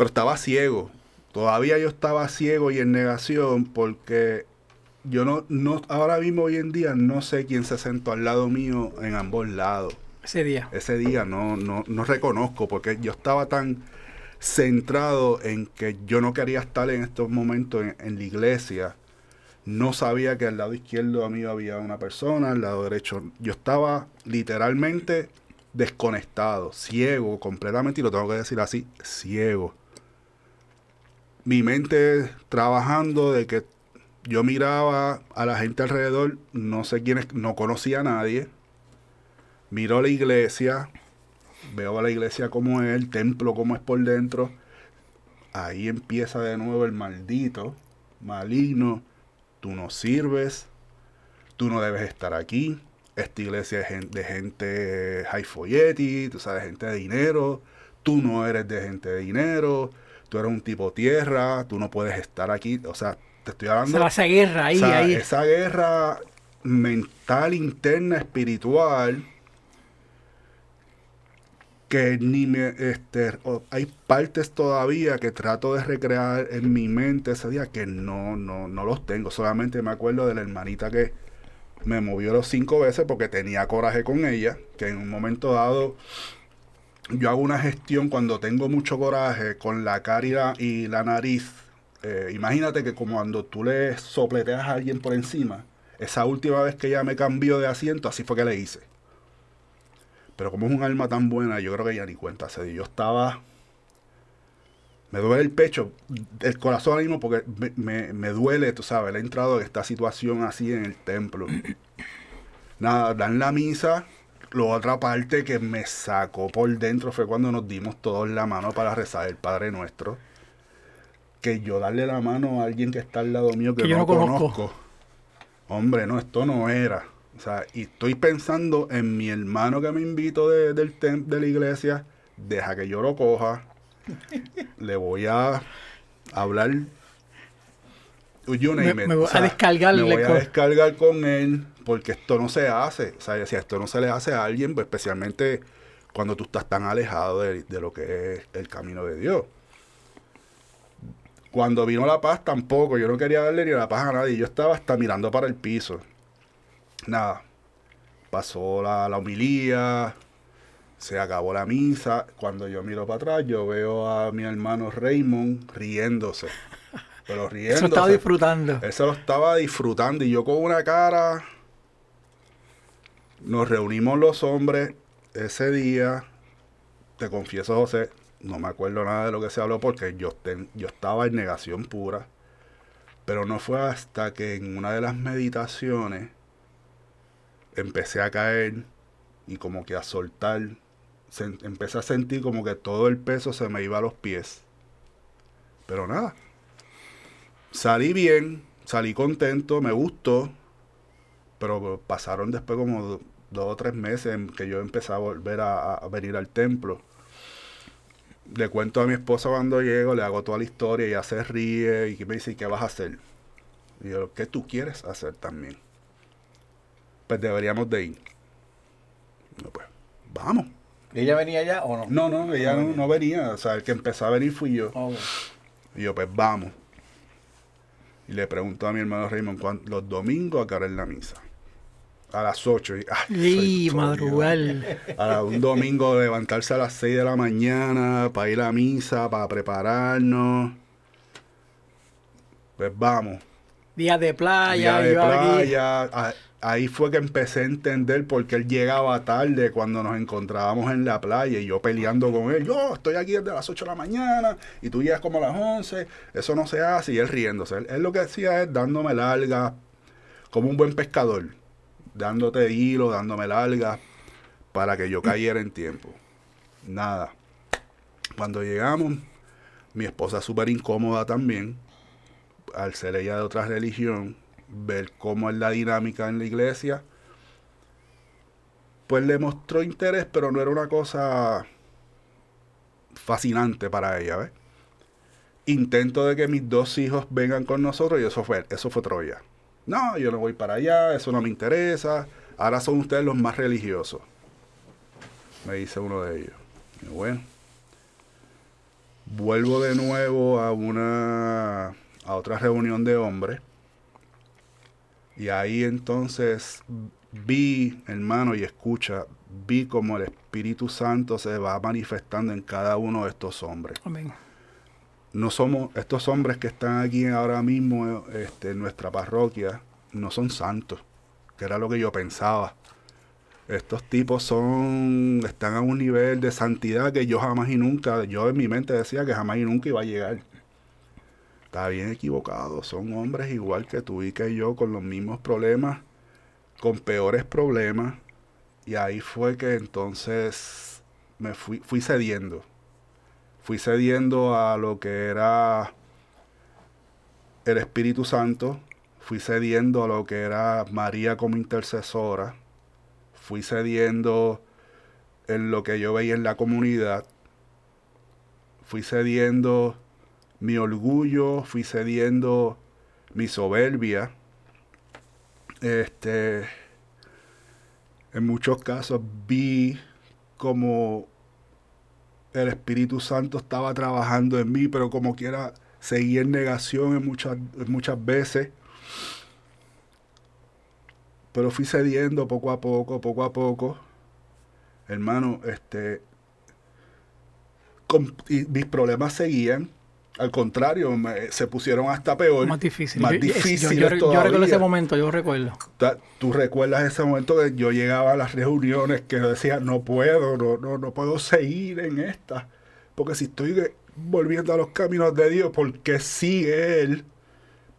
Pero estaba ciego. Todavía yo estaba ciego y en negación porque yo no, no, ahora mismo hoy en día no sé quién se sentó al lado mío en ambos lados Ese día. ese día no, no, no reconozco porque yo estaba tan centrado en que yo no quería estar en estos momentos en, en la iglesia. No sabía que al lado izquierdo mío había una persona, al lado derecho. Yo estaba literalmente desconectado, ciego completamente, y lo tengo que decir así, ciego. Mi mente trabajando de que yo miraba a la gente alrededor, no sé quiénes, no conocía a nadie miro la iglesia, veo a la iglesia como es, el templo como es por dentro. Ahí empieza de nuevo el maldito, maligno. Tú no sirves, tú no debes estar aquí. Esta iglesia es de gente high folleti, tú sabes, gente de dinero. Tú no eres de gente de dinero, tú eres un tipo tierra, tú no puedes estar aquí. O sea, te estoy O hablando sea, esa guerra ahí, o sea, ahí. Esa guerra mental, interna, espiritual, que ni me, este, o- hay partes todavía que trato de recrear en mi mente ese día que no, no, no los tengo. Solamente me acuerdo de la hermanita que me movió los cinco veces porque tenía coraje con ella, que en un momento dado yo hago una gestión cuando tengo mucho coraje con la cara y la, nariz. Eh, imagínate que como cuando tú le sopleteas a alguien por encima, esa última vez que ella me cambió de asiento, así fue que le hice. Pero como es un alma tan buena, yo creo que ella ni cuenta. Yo estaba... Me duele el pecho, el corazón mismo porque me, duele, tú sabes, he entrado en esta situación así en el templo. Nada, dan la misa. La otra parte que me sacó por dentro fue cuando nos dimos todos la mano para rezar el Padre Nuestro. Que yo darle la mano a alguien que está al lado mío que, Que yo no no conozco. conozco. Hombre, no, esto no era. O sea, y estoy pensando en mi hermano que me invito de, del tem- de la iglesia. Deja que yo lo coja. Le voy a hablar. You name Me- it. me voy O sea, a descargarle me voy a descargar con él porque esto no se hace. O sea, si esto no se le hace a alguien, pues especialmente cuando tú estás tan alejado de, de lo que es el camino de Dios. Cuando vino la paz tampoco, yo no quería darle ni la paz a nadie, yo estaba hasta mirando para el piso. Nada, pasó la, la homilía, se acabó la misa. Cuando yo miro para atrás, yo veo a mi hermano Raymond riéndose. Pero riéndose. Eso estaba disfrutando. Él se lo estaba disfrutando y yo con una cara. Nos reunimos los hombres ese día. Te confieso, José, no me acuerdo nada de lo que se habló porque yo, ten- yo estaba en negación pura. Pero no fue hasta que en una de las meditaciones empecé a caer y como que a soltar. Se- empecé a sentir como que todo el peso se me iba a los pies. Pero nada, salí bien, salí contento, me gustó, pero pasaron después como dos o tres meses en que yo empecé a volver a, a venir al templo. Le cuento a mi esposa cuando llego, le hago toda la historia, ella se ríe y me dice, ¿qué vas a hacer? Y yo, ¿qué tú quieres hacer también? Pues deberíamos de ir. No, pues, vamos. ¿Ella venía ya o no? No, no, ella no, no venía. O sea, el que empezó a venir fui yo. Ok. Y yo, pues vamos. Y le pregunto a mi hermano Raymond, ¿cuán- los domingos a qué hora es la misa? A las 8. Y, ay, Y soy madrugar. A un domingo levantarse a las 6 de la mañana para ir a misa, para prepararnos. Pues vamos. Día de playa, Día de aquí. playa. Ahí fue que empecé a entender por qué él llegaba tarde cuando nos encontrábamos en la playa y yo peleando con él. Yo estoy aquí desde las 8 de la mañana y tú llegas como a las 11. Eso no se hace. Y él riéndose. Él, él lo que hacía es dándome largas, como un buen pescador. Dándote hilo, dándome largas para que yo cayera en tiempo. Nada. Cuando llegamos, mi esposa súper incómoda también, al ser ella de otra religión, ver cómo es la dinámica en la iglesia, pues le mostró interés, pero no era una cosa fascinante para ella, ¿ves? Intento de que mis dos hijos vengan con nosotros y eso fue, eso fue Troya. No, yo no voy para allá, eso no me interesa. Ahora son ustedes los más religiosos. Me dice uno de ellos. Bueno. Vuelvo de nuevo a una a otra reunión de hombres. Y ahí entonces vi, hermano, y escucha, vi como el Espíritu Santo se va manifestando en cada uno de estos hombres Amén. No somos, estos hombres que están aquí ahora mismo este, en nuestra parroquia, no son santos, que era lo que yo pensaba. Estos tipos son, están a un nivel de santidad que yo jamás y nunca, yo en mi mente decía que jamás y nunca iba a llegar. Está bien equivocado, son hombres igual que tú y que yo, con los mismos problemas, con peores problemas. Y ahí fue que entonces me fui, fui cediendo fui cediendo a lo que era el Espíritu Santo, fui cediendo a lo que era María como intercesora, fui cediendo en lo que yo veía en la comunidad, fui cediendo mi orgullo, fui cediendo mi soberbia. Este, en muchos casos vi como el Espíritu Santo estaba trabajando en mí, pero como quiera seguí en negación en muchas, muchas veces. Pero fui cediendo poco a poco, poco a poco. Hermano, este. mis problemas seguían. Al contrario, me- se pusieron hasta peor. Más difícil. Más Yo- yo- difíciles yo, yo, yo recuerdo ese momento, yo recuerdo. Tú recuerdas ese momento que yo llegaba a las reuniones que decía, no puedo, no, no, no puedo seguir en esta. Porque si estoy volviendo a los caminos de Dios, ¿por qué sigue Él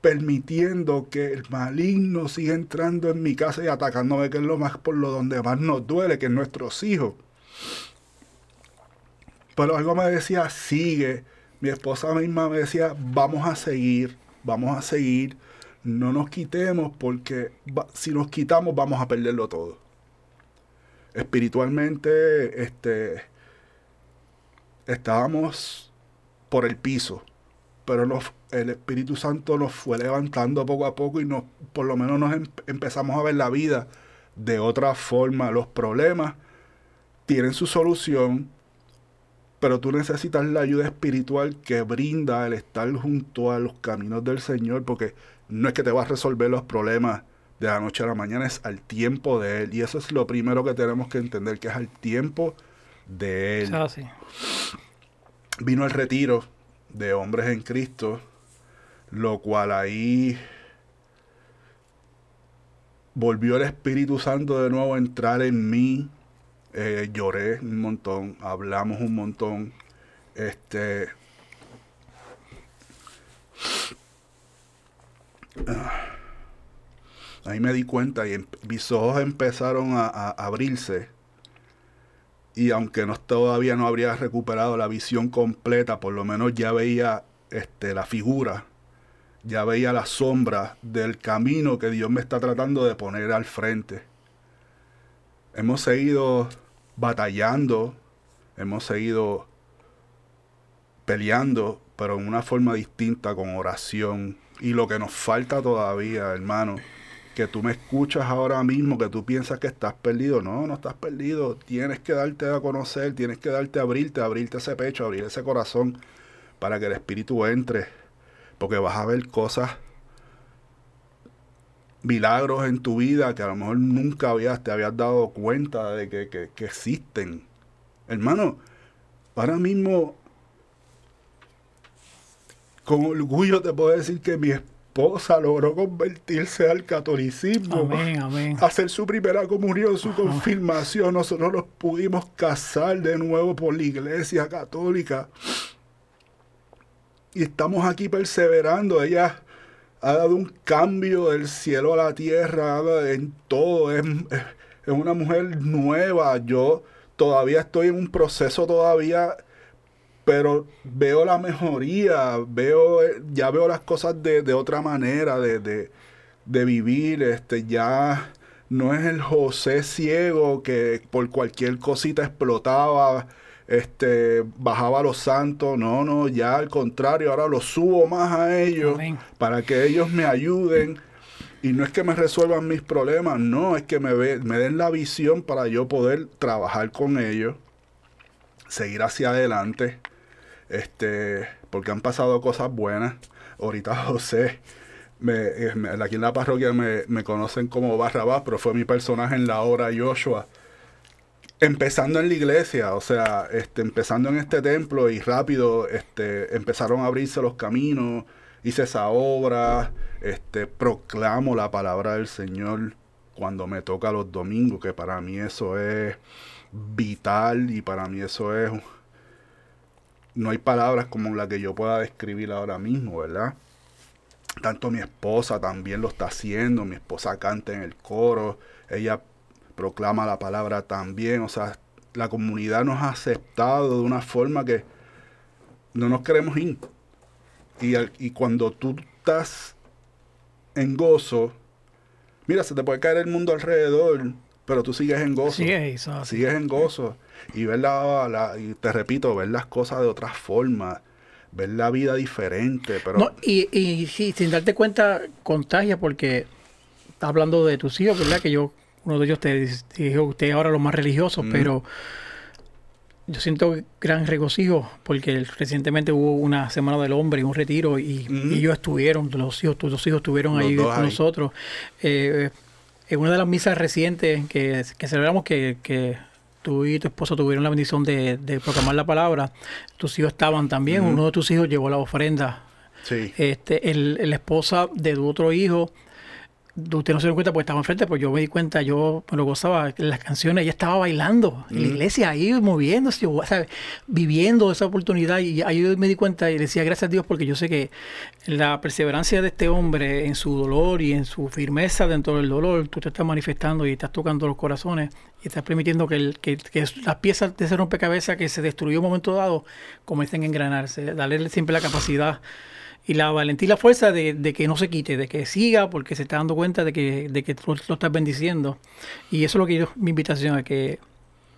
permitiendo que el maligno siga entrando en mi casa y atacándome, que es lo más por lo donde más nos duele, que es nuestros hijos? Pero algo me decía, sigue. Mi esposa misma me decía, vamos a seguir, vamos a seguir. No nos quitemos porque si nos quitamos vamos a perderlo todo. Espiritualmente, este, estábamos por el piso, pero el Espíritu Santo nos fue levantando poco a poco y nos, por lo menos nos em- empezamos a ver la vida de otra forma. Los problemas tienen su solución, pero tú necesitas la ayuda espiritual que brinda el estar junto a los caminos del Señor, porque no es que te va a resolver los problemas de la noche a la mañana, es al tiempo de Él. Y eso es lo primero que tenemos que entender, que es al tiempo de Él. Sí. Vino el retiro de hombres en Cristo, lo cual ahí volvió el Espíritu Santo de nuevo a entrar en mí. Eh, lloré un montón, hablamos un montón. Este. ah, Ahí me di cuenta y mis ojos empezaron a, a abrirse. Y aunque no todavía no habría recuperado la visión completa, por lo menos ya veía este, la figura, ya veía la sombra del camino que Dios me está tratando de poner al frente. Hemos seguido batallando, hemos seguido peleando, pero en una forma distinta, con oración. Y lo que nos falta todavía, hermano, que tú me escuchas ahora mismo, que tú piensas que estás perdido. No, no estás perdido. Tienes que darte a conocer, tienes que darte a abrirte, abrirte ese pecho, abrir ese corazón para que el Espíritu entre. Porque vas a ver cosas, milagros en tu vida que a lo mejor nunca habías, te habías dado cuenta de que, que- que existen. Hermano, ahora mismo, con orgullo te puedo decir que mi esposa logró convertirse al catolicismo Amén, amén. hacer su primera comunión, su confirmación. Nosotros nos pudimos casar de nuevo por la iglesia católica. Y estamos aquí perseverando. Ella ha dado un cambio del cielo a la tierra en todo. Es, es- una mujer nueva. Yo todavía estoy en un proceso todavía pero veo la mejoría, veo, ya veo las cosas de, de otra manera de, de, de vivir, este, ya no es el José ciego que por cualquier cosita explotaba, este, bajaba a los santos, no, no, ya al contrario, ahora los subo más a ellos Amén. para que ellos me ayuden. Y no es que me resuelvan mis problemas, no, es que me, ve- me den la visión para yo poder trabajar con ellos seguir hacia adelante, este, porque han pasado cosas buenas. Ahorita José, me, eh, me- aquí en la parroquia me, me conocen como Barrabás, pero fue mi personaje en la obra Joshua. Empezando en la iglesia, o sea, este, empezando en este templo y rápido este, empezaron a abrirse los caminos, hice esa obra, este, proclamo la palabra del Señor cuando me toca los domingos, que para mí eso es vital y para mí eso es no hay palabras como la que yo pueda describir ahora mismo, ¿verdad? Tanto mi esposa también lo está haciendo, mi esposa canta en el coro, ella proclama la palabra también, o sea, la comunidad nos ha aceptado de una forma que no nos queremos ir. Y, y cuando tú estás en gozo, mira, se te puede caer el mundo alrededor, pero tú sigues en gozo. Sí, eso, así. Sigues en gozo. Y ver la, la- y te repito, ver las cosas de otra forma, ver la vida diferente, pero No, y, y sin darte cuenta, contagia porque estás hablando de tus hijos, ¿verdad? Que yo, uno de ellos te dijo, usted ahora los más religiosos, Mm. pero yo siento gran regocijo porque recientemente hubo una Semana del Hombre y un retiro y, Mm. y ellos estuvieron, los hijos, tus dos hijos estuvieron Los ahí con nosotros. Eh, en una de las misas recientes que, que celebramos que, que tú y tu esposo tuvieron la bendición de, de proclamar la palabra, tus hijos estaban también, uno de tus hijos llevó la ofrenda sí. este, el, la esposa de tu otro hijo, usted no se dio cuenta porque estaba enfrente, pues yo me di cuenta, yo me lo gozaba, las canciones, ella estaba bailando en la Ujú. iglesia, ahí moviéndose, o sea, viviendo esa oportunidad. Y ahí yo me di cuenta y decía gracias a Dios porque yo sé que la perseverancia de este hombre en su dolor y en su firmeza dentro del dolor, tú te estás manifestando y estás tocando los corazones y estás permitiendo que, el- que, que las piezas de ese rompecabezas que se destruyó en un momento dado comiencen a engranarse, darle siempre la capacidad y la valentía y la fuerza de, de que no se quite, de que siga, porque se está dando cuenta de que, de que tú lo estás bendiciendo. Y eso es lo que yo, mi invitación, a que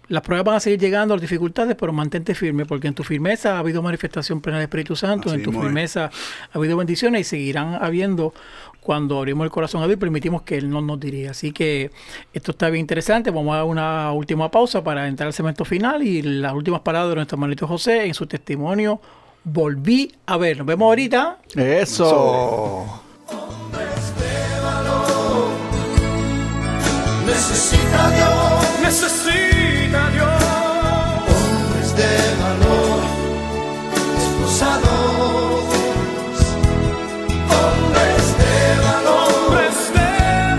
las pruebas van a seguir llegando, las dificultades, pero mantente firme, porque en tu firmeza ha habido manifestación plena del Espíritu Santo, Así en tu es. firmeza ha habido bendiciones y seguirán habiendo cuando abrimos el corazón a Dios y permitimos que Él nos, nos dirija. Así que esto está bien interesante. Vamos a dar una última pausa para entrar al segmento final y las últimas palabras de nuestro hermanito José en su testimonio. Volví a ver. Nos vemos ahorita. Eso. Necesita Dios necesita Dios. hombres de valor, esposados, hombres de valor, Hombres de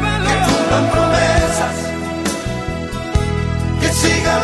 valor. cumplan promesas, que sigan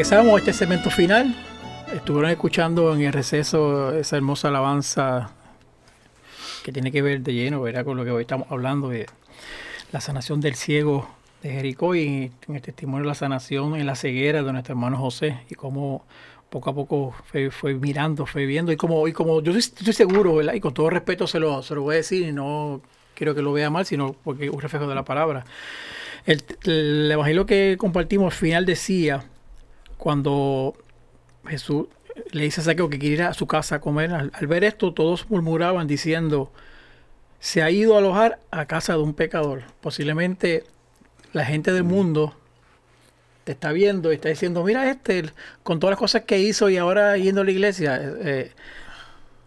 Regresamos a este segmento final. Estuvieron escuchando en el receso esa hermosa alabanza que tiene que ver de lleno ¿verdad? con lo que hoy estamos hablando de la sanación del ciego de Jericó y en el testimonio de la sanación en la ceguera de nuestro hermano José y cómo poco a poco fue, fue mirando, fue viendo y como, y como yo estoy, seguro, ¿verdad? y con todo respeto se lo, se lo voy a decir y no quiero que lo vea mal, sino porque es un reflejo de la palabra. El, el evangelio que compartimos al final decía, cuando Jesús le dice a Saqueo que quiere ir a su casa a comer, al, al ver esto todos murmuraban diciendo, se ha ido a alojar a casa de un pecador. Posiblemente la gente del mundo te está viendo y está diciendo, mira este, con todas las cosas que hizo y ahora yendo a la iglesia. eh, eh,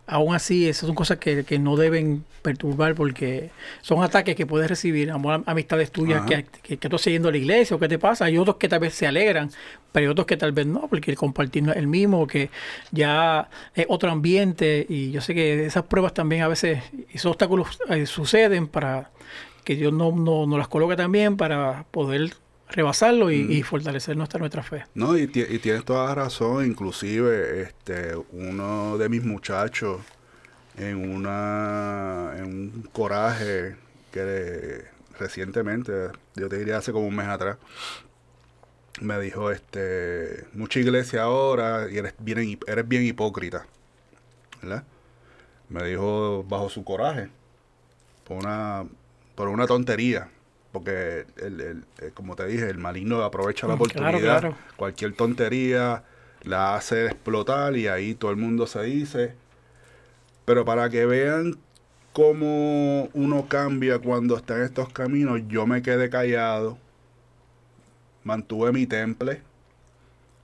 aún así, esas son cosas que, que no deben perturbar porque son ataques que puedes recibir, amistades tuyas que, que, estás siguiendo a la iglesia o qué te pasa. Hay otros que tal vez se alegran, pero hay otros que tal vez no, porque el compartir no es el mismo, que ya es otro ambiente y yo sé que esas pruebas también a veces, esos obstáculos eh, suceden para que Dios no, no, no las coloque también para poder rebasarlo y, y fortalecer nuestra, nuestra fe. No, y, ti- y tienes toda la razón, inclusive este uno de mis muchachos en una en un coraje que recientemente, yo te diría hace como un mes atrás, me dijo este mucha iglesia ahora y eres bien eres bien hipócrita, ¿verdad? Me dijo bajo su coraje por una por una tontería, porque el, el- eh, como te dije, el maligno aprovecha la Mm, claro, oportunidad, claro. cualquier tontería la hace explotar y ahí todo el mundo se dice. Pero para que vean cómo uno cambia cuando está en estos caminos, yo me quedé callado, mantuve mi temple,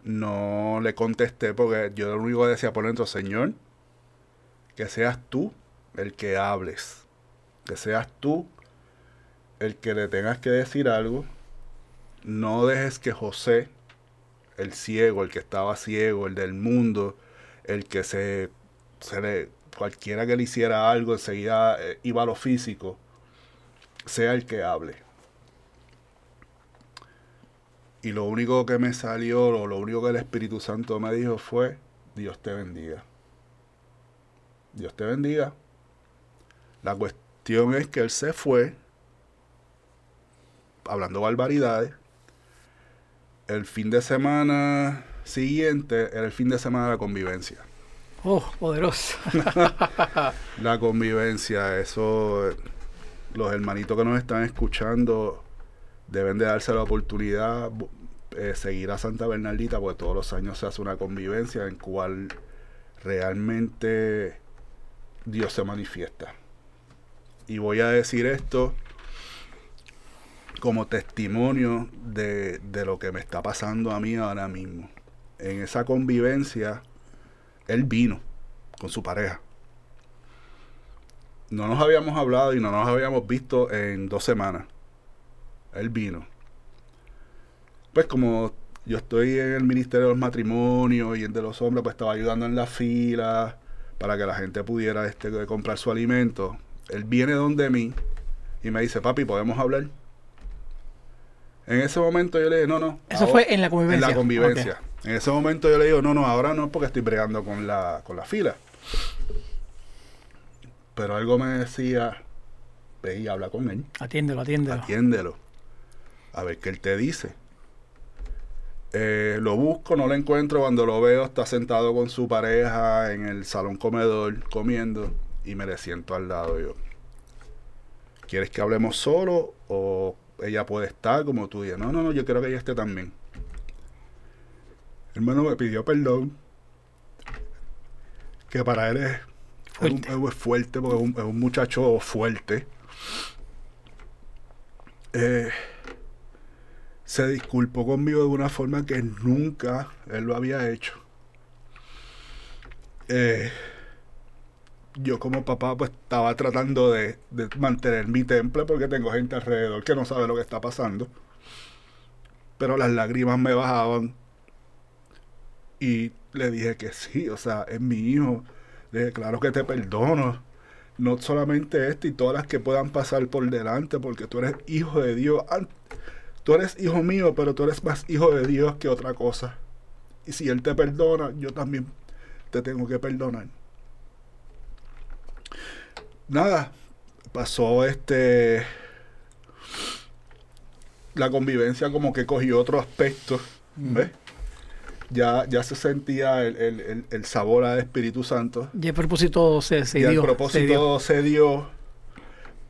no le contesté porque yo lo único que decía por dentro, Señor, que seas tú el que hables, que seas tú el que le tengas que decir algo, no dejes que José, el ciego, el que estaba ciego, el del mundo, el que se, se le, cualquiera que le hiciera algo enseguida eh, iba a lo físico, sea el que hable. Y lo único que me salió, o lo único que el Espíritu Santo me dijo fue, Dios te bendiga. Dios te bendiga. La cuestión es que él se fue, hablando barbaridades. El fin de semana siguiente era el fin de semana de la convivencia. Oh, poderoso. La convivencia, eso, los hermanitos que nos están escuchando deben de darse la oportunidad, eh, seguir a Santa Bernardita, porque todos los años se hace una convivencia en cual realmente Dios se manifiesta. Y voy a decir esto como testimonio de, de lo que me está pasando a mí ahora mismo. En esa convivencia, él vino con su pareja. No nos habíamos hablado y no nos habíamos visto en dos semanas. Él vino. Pues como yo estoy en el Ministerio de los Matrimonios y en de los hombres, pues estaba ayudando en la fila para que la gente pudiera este, comprar su alimento. Él viene donde mí y me dice, papi, ¿podemos hablar? En ese momento yo le dije, no, no. Eso ahora- fue en la convivencia. En la convivencia. En ese momento yo le digo, no, no, ahora no, porque estoy bregando con la, con la fila. Pero algo me decía, ve y habla con él, Atiéndelo, atiéndelo. atiéndelo, a ver qué él te dice. Eh, lo busco, no lo encuentro. Cuando lo veo, está sentado con su pareja en el salón comedor comiendo y me le siento al lado. Yo, ¿quieres que hablemos solo o ella puede estar como tú dices? No, no, no, yo quiero que ella esté también. Hermano me pidió perdón. Que para él es Fuerte. Un, es fuerte porque es un, es un muchacho fuerte. Eh, se disculpó conmigo de una forma que nunca él lo había hecho. Eh, yo como papá pues estaba tratando de, de mantener mi temple porque tengo gente alrededor que no sabe lo que está pasando. Pero las lágrimas me bajaban y le dije que sí, o sea, es mi hijo. Le dije, claro que te perdono. No solamente este y todas las que puedan pasar por delante, porque tú eres hijo de Dios. An- Tú eres hijo mío, pero tú eres más hijo de Dios que otra cosa. Y si Él te perdona, yo también te tengo que perdonar. Nada, pasó este... La convivencia como que cogió otro aspecto, ¿ves? Ya, ya se sentía el, el- el- sabor al Espíritu Santo. Y el propósito se, se y el se propósito dio. se dio.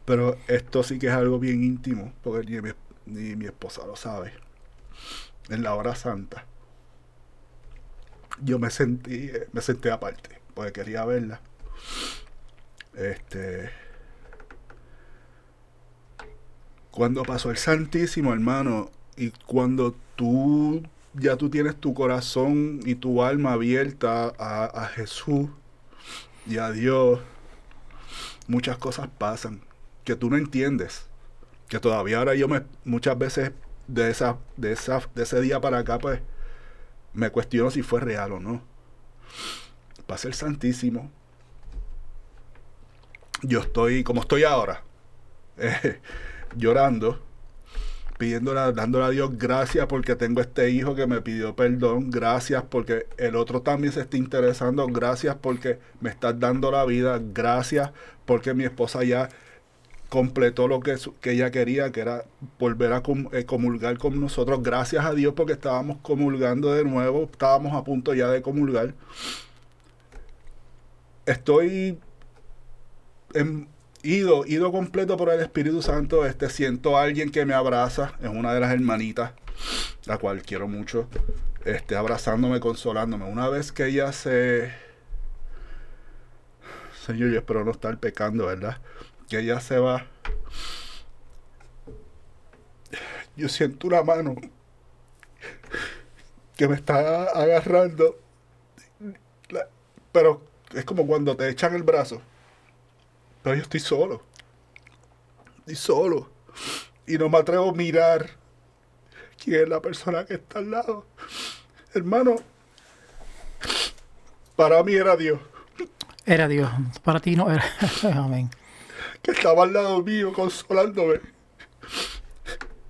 Pero esto sí que es algo bien íntimo, porque ni mi, ni mi esposa lo sabe. En la hora santa. Yo me sentí, me senté aparte, porque quería verla. Este. Cuando pasó el Santísimo, hermano, y cuando tú ya tú tienes tu corazón y tu alma abierta a, Jesús y a Dios, muchas cosas pasan que tú no entiendes. Que todavía ahora yo me muchas veces de esa, de esa, de ese día para acá, pues, me cuestiono si fue real o no. Pasa el Santísimo. Yo estoy, como estoy ahora, eh, llorando, pidiéndole, dándole a Dios gracias porque tengo este hijo que me pidió perdón, gracias porque el otro también se está interesando, gracias porque me estás dando la vida, gracias porque mi esposa ya completó lo que, que ella quería, que era volver a eh, comulgar con nosotros. Gracias a Dios porque estábamos comulgando de nuevo, estábamos a punto ya de comulgar. Estoy en- ido, ido completo por el Espíritu Santo. Este, siento a alguien que me abraza, es una de las hermanitas, la cual quiero mucho, este, abrazándome, consolándome. Una vez que ella se... Señor, yo espero no estar pecando, ¿verdad? Que ella se va. Yo siento una mano que me está agarrando. Pero es como cuando te echan el brazo. Pero yo estoy solo. Estoy solo. Y no me atrevo a mirar quién es la persona que está al lado. Hermano, para mí era Dios, Era Dios. Para ti no era. Amén. que estaba al lado mío consolándome.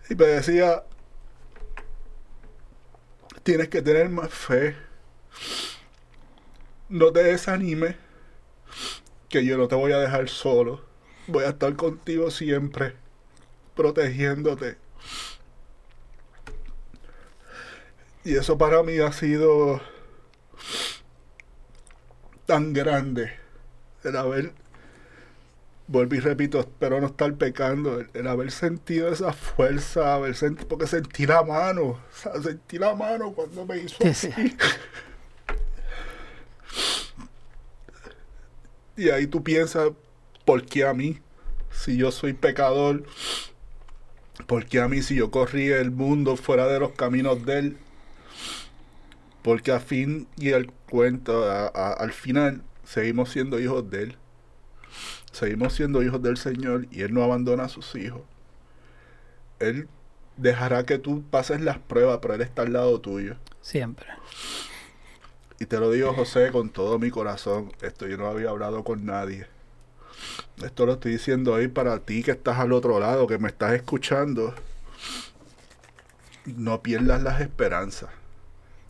Y me decía, tienes que tener más fe. No te desanimes, que yo no te voy a dejar solo. Voy a estar contigo siempre, protegiéndote. Y eso para mí ha sido tan grande el haber, vuelvo y repito, espero no estar pecando, el, el haber sentido esa fuerza, haber sentido, porque sentí la mano, o sea, sentí la mano cuando me hizo Sí, así. Y ahí tú piensas, ¿por qué a mí? Si yo soy pecador, ¿por qué a mí si yo corrí el mundo fuera de los caminos de él? Porque a fin y al cuento, al final, seguimos siendo hijos de él. Seguimos siendo hijos del Señor y Él no abandona a sus hijos. Él dejará que tú pases las pruebas, pero Él está al lado tuyo. Siempre. Y te lo digo, José, con todo mi corazón. Esto yo no había hablado con nadie. Esto lo estoy diciendo ahí para ti que estás al otro lado, que me estás escuchando. No pierdas las esperanzas.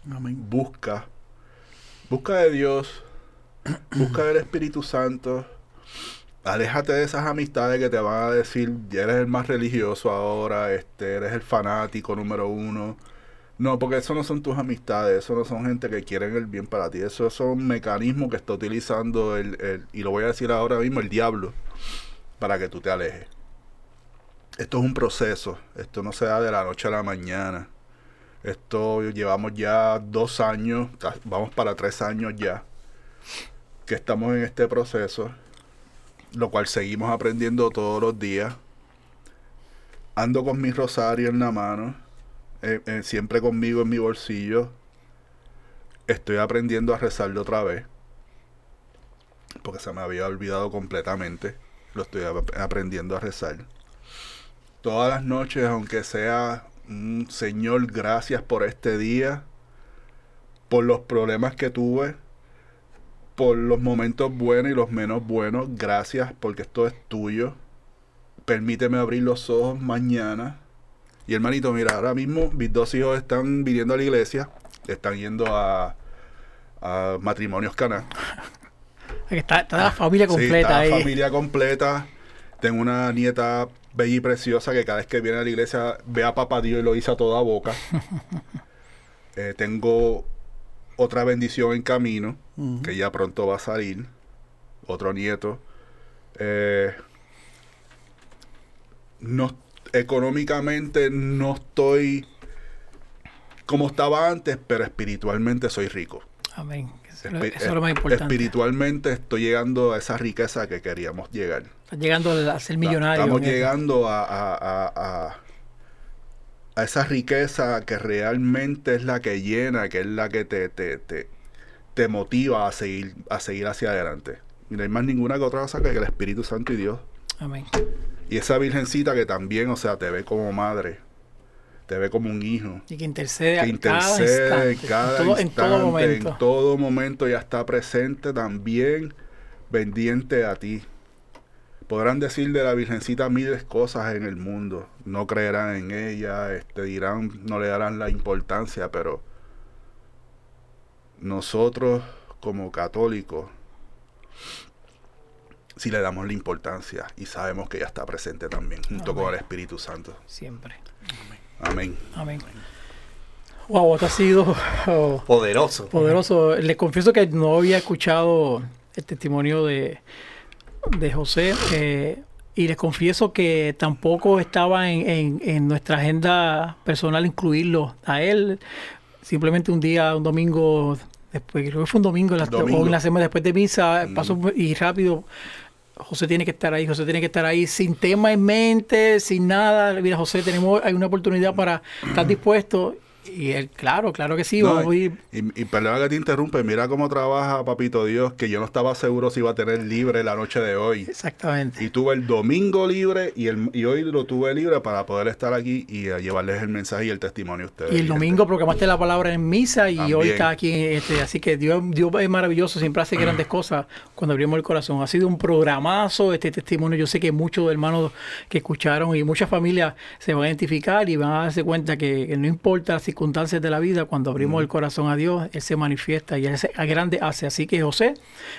Busca. Busca de Dios. Busca del Espíritu Santo. Aléjate de esas amistades que te van a decir, ya eres el más religioso ahora, este, eres el fanático número uno. No, porque eso no son tus amistades, eso no son gente que quieren el bien para ti, eso son mecanismos que está utilizando el, el- y lo voy a decir ahora mismo, el diablo, para que tú te alejes. Esto es un proceso, esto no se da de la noche a la mañana. Esto llevamos ya dos años, vamos para tres años ya, que estamos en este proceso, lo cual seguimos aprendiendo todos los días. Ando con mi rosario en la mano, eh, eh, siempre conmigo en mi bolsillo. Estoy aprendiendo a rezarlo otra vez, porque se me había olvidado completamente. Lo estoy ap- aprendiendo a rezar. Todas las noches, aunque sea un Señor, gracias por este día, por los problemas que tuve, por los momentos buenos y los menos buenos, gracias porque esto es tuyo. Permíteme abrir los ojos mañana. Y hermanito, mira, ahora mismo mis dos hijos están viniendo a la iglesia, están yendo a, a matrimonios caná. Está, está la familia Sí, completa está ahí. la familia completa. Tengo una nieta bella y preciosa que cada vez que viene a la iglesia ve a papá Dios y lo hizo a toda boca. Eh, tengo otra bendición en camino, que ya pronto va a salir. Otro nieto. Eh, no, económicamente no estoy como estaba antes, pero espiritualmente soy rico. Amén. Eso, es lo- Espi- eso es lo más importante. Espiritualmente estoy llegando a esa riqueza que queríamos llegar. Estás llegando a ser millonario. Estamos en esto. llegando a, a- a- a- a esa riqueza que realmente es la que llena, que es la que te, te, te, te motiva a seguir, a seguir hacia adelante. Y no hay más ninguna que otra cosa que el Espíritu Santo y Dios. Amén. Y esa virgencita que también, o sea, te ve como madre, te ve como un hijo. Y que intercede, que intercede cada en instante. cada en, todo, en instante, todo momento. en todo momento ya está presente también, pendiente a ti. Podrán decir de la Virgencita miles cosas en el mundo, no creerán en ella, este, dirán, no le darán la importancia, pero nosotros como católicos sí le damos la importancia y sabemos que ella está presente también, junto con el Espíritu Santo. Siempre. Amén. Amén. Wow, esto ha sido oh, Poderoso. poderoso. Les confieso que no había escuchado el testimonio de, de José. eh, y les confieso que tampoco estaba en, en- en nuestra agenda personal incluirlo a él. Simplemente un día, un domingo, después, creo que fue un domingo, Domingo. o en la semana después de misa, Mm. pasó y rápido. José tiene que estar ahí, José tiene que estar ahí sin tema en mente, sin nada. Mira, José, tenemos hay una oportunidad para estar dispuesto. Y él, claro, claro que sí, No, vamos a ir. y, y perdona que te interrumpe, mira cómo trabaja Papito Dios, que yo no estaba seguro si iba a tener libre la noche de hoy. Exactamente. Y tuve el domingo libre y, el, y hoy lo tuve libre para poder estar aquí y llevarles el mensaje y el testimonio a ustedes. Y el mi domingo gente. proclamaste la palabra en misa y También. hoy está aquí. Este, así que Dios, Dios es maravilloso, siempre hace grandes cosas cuando abrimos el corazón. Ha sido un programazo este testimonio. Yo sé que muchos hermanos que escucharon y muchas familias se van a identificar y van a darse cuenta que, que no importa las circunstancias de la vida, cuando abrimos el corazón a Dios, Él se manifiesta y Él se, a grande hace. Así que José,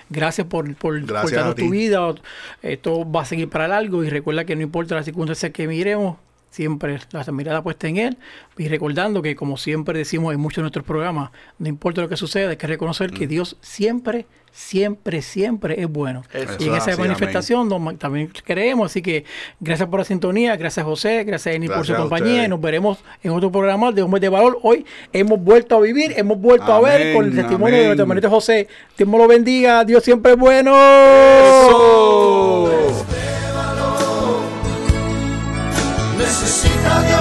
gracias por, por, Gracias por darnos tu vida. Esto va a seguir para largo y recuerda que no importa las circunstancias que miremos, siempre la mirada puesta en Él y recordando que como siempre decimos en muchos de nuestros programas, no importa lo que suceda, hay que reconocer Mm. que Dios siempre, siempre, siempre es bueno. Eso y en es esa manifestación nos- también creemos, así que gracias por la sintonía, gracias José, gracias Eni por su compañía y nos veremos en otro programa de Hombres de Valor. Hoy hemos vuelto a vivir, hemos vuelto a ver con el testimonio de nuestro hermanito José. Dios me lo bendiga, Dios siempre es bueno. ¡Eso! Necesita Dios